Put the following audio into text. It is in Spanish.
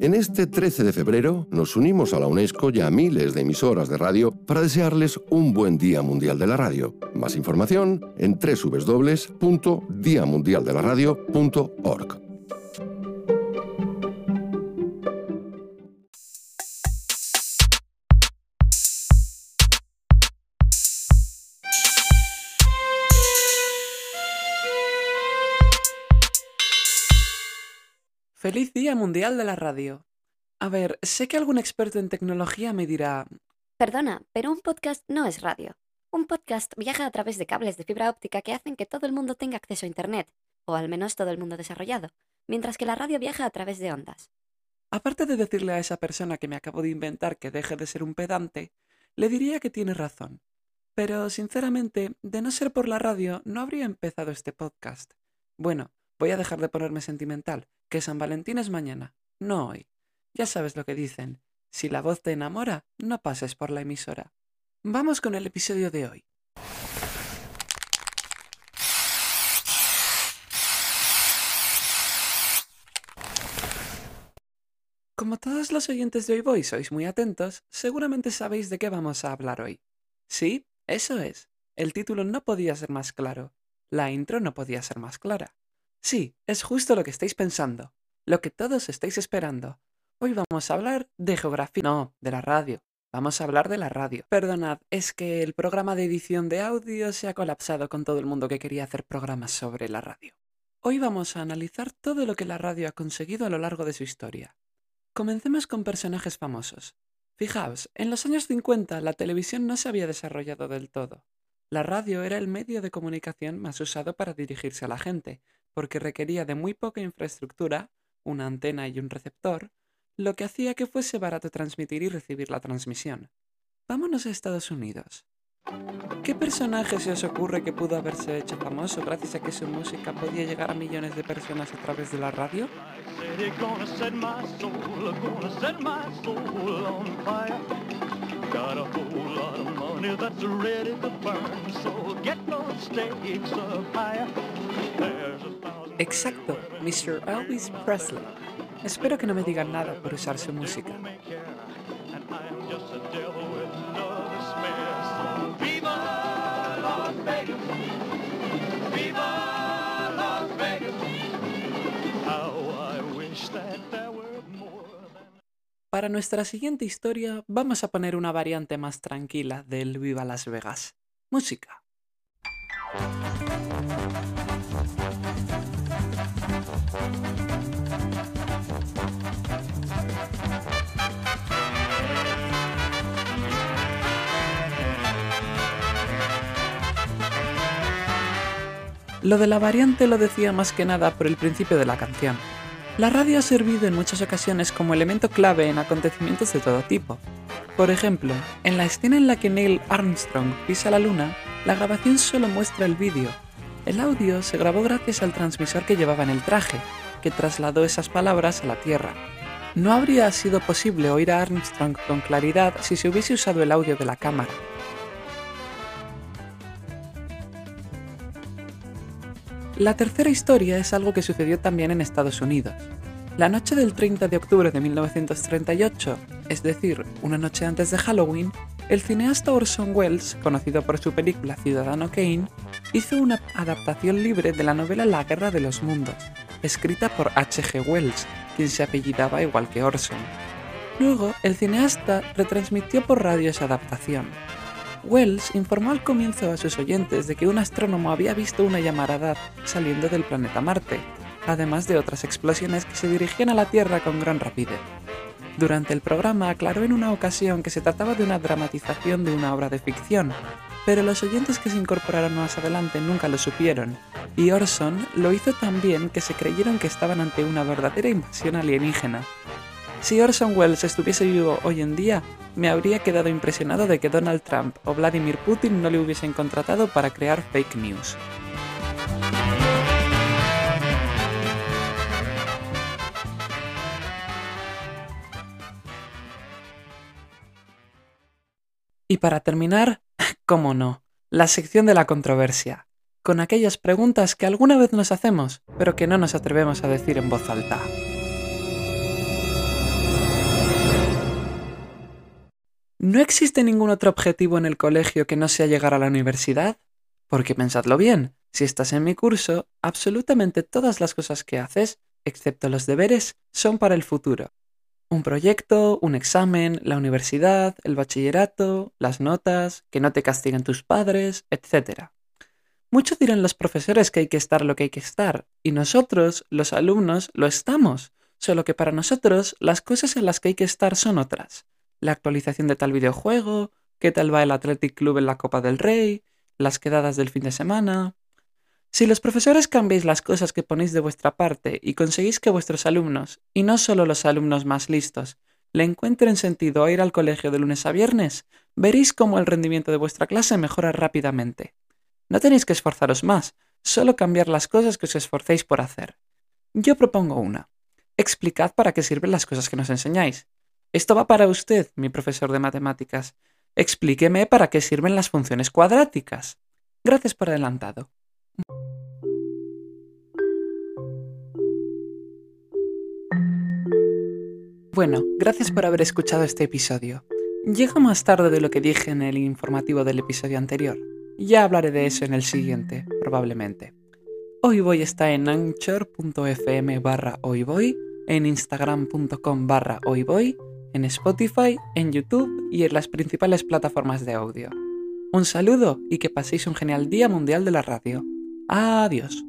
En este 13 de febrero nos unimos a la UNESCO y a miles de emisoras de radio para desearles un buen Día Mundial de la Radio. Más información en www.diamundialdelaradio.org. Feliz Día Mundial de la Radio. A ver, sé que algún experto en tecnología me dirá... Perdona, pero un podcast no es radio. Un podcast viaja a través de cables de fibra óptica que hacen que todo el mundo tenga acceso a Internet, o al menos todo el mundo desarrollado, mientras que la radio viaja a través de ondas. Aparte de decirle a esa persona que me acabo de inventar que deje de ser un pedante, le diría que tiene razón. Pero, sinceramente, de no ser por la radio, no habría empezado este podcast. Bueno, voy a dejar de ponerme sentimental que San Valentín es mañana, no hoy. Ya sabes lo que dicen. Si la voz te enamora, no pases por la emisora. Vamos con el episodio de hoy. Como todos los oyentes de Hoy Voy sois muy atentos, seguramente sabéis de qué vamos a hablar hoy. Sí, eso es. El título no podía ser más claro. La intro no podía ser más clara. Sí, es justo lo que estáis pensando, lo que todos estáis esperando. Hoy vamos a hablar de geografía, no, de la radio. Vamos a hablar de la radio. Perdonad, es que el programa de edición de audio se ha colapsado con todo el mundo que quería hacer programas sobre la radio. Hoy vamos a analizar todo lo que la radio ha conseguido a lo largo de su historia. Comencemos con personajes famosos. Fijaos, en los años 50 la televisión no se había desarrollado del todo. La radio era el medio de comunicación más usado para dirigirse a la gente, porque requería de muy poca infraestructura, una antena y un receptor, lo que hacía que fuese barato transmitir y recibir la transmisión. Vámonos a Estados Unidos. ¿Qué personaje se os ocurre que pudo haberse hecho famoso gracias a que su música podía llegar a millones de personas a través de la radio? Exacto, Mr. Elvis Presley. Espero que no me digan nada por usar su música. Para nuestra siguiente historia vamos a poner una variante más tranquila del Viva Las Vegas. Música. Lo de la variante lo decía más que nada por el principio de la canción. La radio ha servido en muchas ocasiones como elemento clave en acontecimientos de todo tipo. Por ejemplo, en la escena en la que Neil Armstrong pisa la luna, la grabación solo muestra el vídeo. El audio se grabó gracias al transmisor que llevaba en el traje, que trasladó esas palabras a la Tierra. No habría sido posible oír a Armstrong con claridad si se hubiese usado el audio de la cámara. La tercera historia es algo que sucedió también en Estados Unidos. La noche del 30 de octubre de 1938, es decir, una noche antes de Halloween, el cineasta Orson Welles, conocido por su película Ciudadano Kane, hizo una adaptación libre de la novela La Guerra de los Mundos, escrita por H.G. Wells, quien se apellidaba igual que Orson. Luego, el cineasta retransmitió por radio esa adaptación, Wells informó al comienzo a sus oyentes de que un astrónomo había visto una llamarada saliendo del planeta Marte, además de otras explosiones que se dirigían a la Tierra con gran rapidez. Durante el programa aclaró en una ocasión que se trataba de una dramatización de una obra de ficción, pero los oyentes que se incorporaron más adelante nunca lo supieron, y Orson lo hizo tan bien que se creyeron que estaban ante una verdadera invasión alienígena. Si Orson Welles estuviese vivo hoy en día, me habría quedado impresionado de que Donald Trump o Vladimir Putin no le hubiesen contratado para crear fake news. Y para terminar, cómo no, la sección de la controversia, con aquellas preguntas que alguna vez nos hacemos, pero que no nos atrevemos a decir en voz alta. ¿No existe ningún otro objetivo en el colegio que no sea llegar a la universidad? Porque pensadlo bien, si estás en mi curso, absolutamente todas las cosas que haces, excepto los deberes, son para el futuro. Un proyecto, un examen, la universidad, el bachillerato, las notas, que no te castiguen tus padres, etc. Muchos dirán los profesores que hay que estar lo que hay que estar, y nosotros, los alumnos, lo estamos, solo que para nosotros las cosas en las que hay que estar son otras. La actualización de tal videojuego, qué tal va el Athletic Club en la Copa del Rey, las quedadas del fin de semana. Si los profesores cambiáis las cosas que ponéis de vuestra parte y conseguís que vuestros alumnos, y no solo los alumnos más listos, le encuentren sentido a ir al colegio de lunes a viernes, veréis cómo el rendimiento de vuestra clase mejora rápidamente. No tenéis que esforzaros más, solo cambiar las cosas que os esforcéis por hacer. Yo propongo una. Explicad para qué sirven las cosas que nos enseñáis. Esto va para usted, mi profesor de matemáticas. Explíqueme para qué sirven las funciones cuadráticas. Gracias por adelantado. Bueno, gracias por haber escuchado este episodio. Llega más tarde de lo que dije en el informativo del episodio anterior. Ya hablaré de eso en el siguiente, probablemente. Hoy voy está en anchor.fm barra hoyvoy, en instagram.com barra hoyvoy, en Spotify, en YouTube y en las principales plataformas de audio. Un saludo y que paséis un genial Día Mundial de la Radio. Adiós.